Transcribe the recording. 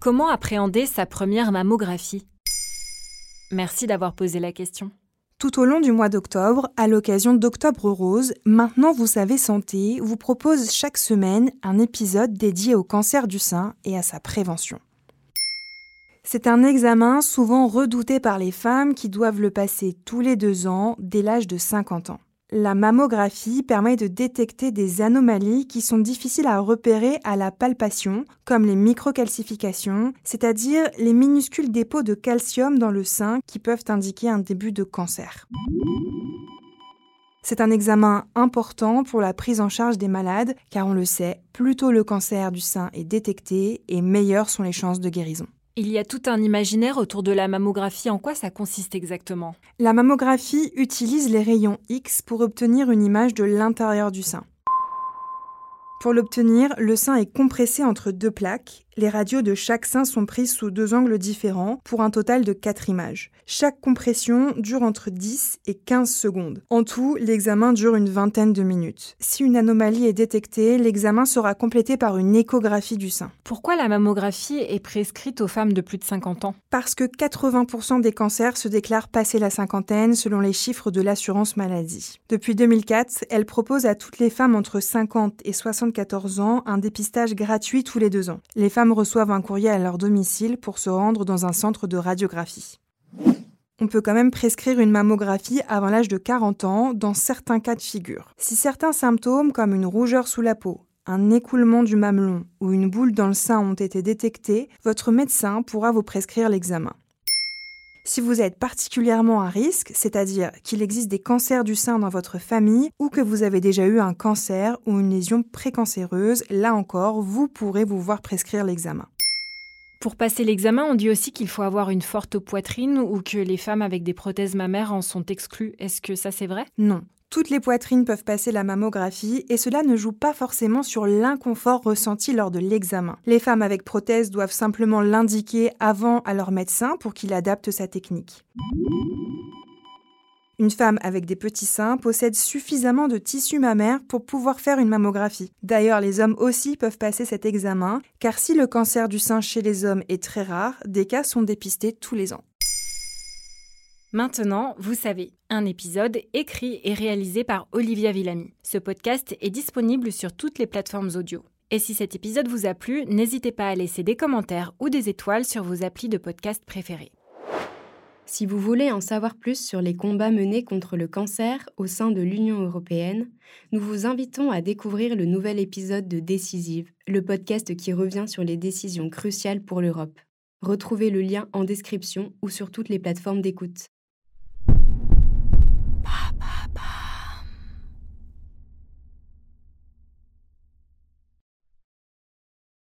Comment appréhender sa première mammographie? Merci d'avoir posé la question. Tout au long du mois d'octobre, à l'occasion d'Octobre Rose, Maintenant Vous savez Santé vous propose chaque semaine un épisode dédié au cancer du sein et à sa prévention. C'est un examen souvent redouté par les femmes qui doivent le passer tous les deux ans dès l'âge de 50 ans. La mammographie permet de détecter des anomalies qui sont difficiles à repérer à la palpation, comme les microcalcifications, c'est-à-dire les minuscules dépôts de calcium dans le sein qui peuvent indiquer un début de cancer. C'est un examen important pour la prise en charge des malades, car on le sait, plus tôt le cancer du sein est détecté et meilleures sont les chances de guérison. Il y a tout un imaginaire autour de la mammographie. En quoi ça consiste exactement? La mammographie utilise les rayons X pour obtenir une image de l'intérieur du sein. Pour l'obtenir, le sein est compressé entre deux plaques. Les radios de chaque sein sont prises sous deux angles différents pour un total de quatre images. Chaque compression dure entre 10 et 15 secondes. En tout, l'examen dure une vingtaine de minutes. Si une anomalie est détectée, l'examen sera complété par une échographie du sein. Pourquoi la mammographie est prescrite aux femmes de plus de 50 ans? Parce que 80% des cancers se déclarent passé la cinquantaine selon les chiffres de l'assurance maladie. Depuis 2004, elle propose à toutes les femmes entre 50 et 74 ans un dépistage gratuit tous les deux ans. Les reçoivent un courrier à leur domicile pour se rendre dans un centre de radiographie. On peut quand même prescrire une mammographie avant l'âge de 40 ans dans certains cas de figure. Si certains symptômes comme une rougeur sous la peau, un écoulement du mamelon ou une boule dans le sein ont été détectés, votre médecin pourra vous prescrire l'examen. Si vous êtes particulièrement à risque, c'est-à-dire qu'il existe des cancers du sein dans votre famille ou que vous avez déjà eu un cancer ou une lésion précancéreuse, là encore, vous pourrez vous voir prescrire l'examen. Pour passer l'examen, on dit aussi qu'il faut avoir une forte poitrine ou que les femmes avec des prothèses mammaires en sont exclues. Est-ce que ça c'est vrai? Non. Toutes les poitrines peuvent passer la mammographie et cela ne joue pas forcément sur l'inconfort ressenti lors de l'examen. Les femmes avec prothèse doivent simplement l'indiquer avant à leur médecin pour qu'il adapte sa technique. Une femme avec des petits seins possède suffisamment de tissu mammaire pour pouvoir faire une mammographie. D'ailleurs, les hommes aussi peuvent passer cet examen, car si le cancer du sein chez les hommes est très rare, des cas sont dépistés tous les ans. Maintenant, vous savez, un épisode écrit et réalisé par Olivia Villamy. Ce podcast est disponible sur toutes les plateformes audio. Et si cet épisode vous a plu, n'hésitez pas à laisser des commentaires ou des étoiles sur vos applis de podcast préférés. Si vous voulez en savoir plus sur les combats menés contre le cancer au sein de l'Union européenne, nous vous invitons à découvrir le nouvel épisode de Décisive, le podcast qui revient sur les décisions cruciales pour l'Europe. Retrouvez le lien en description ou sur toutes les plateformes d'écoute.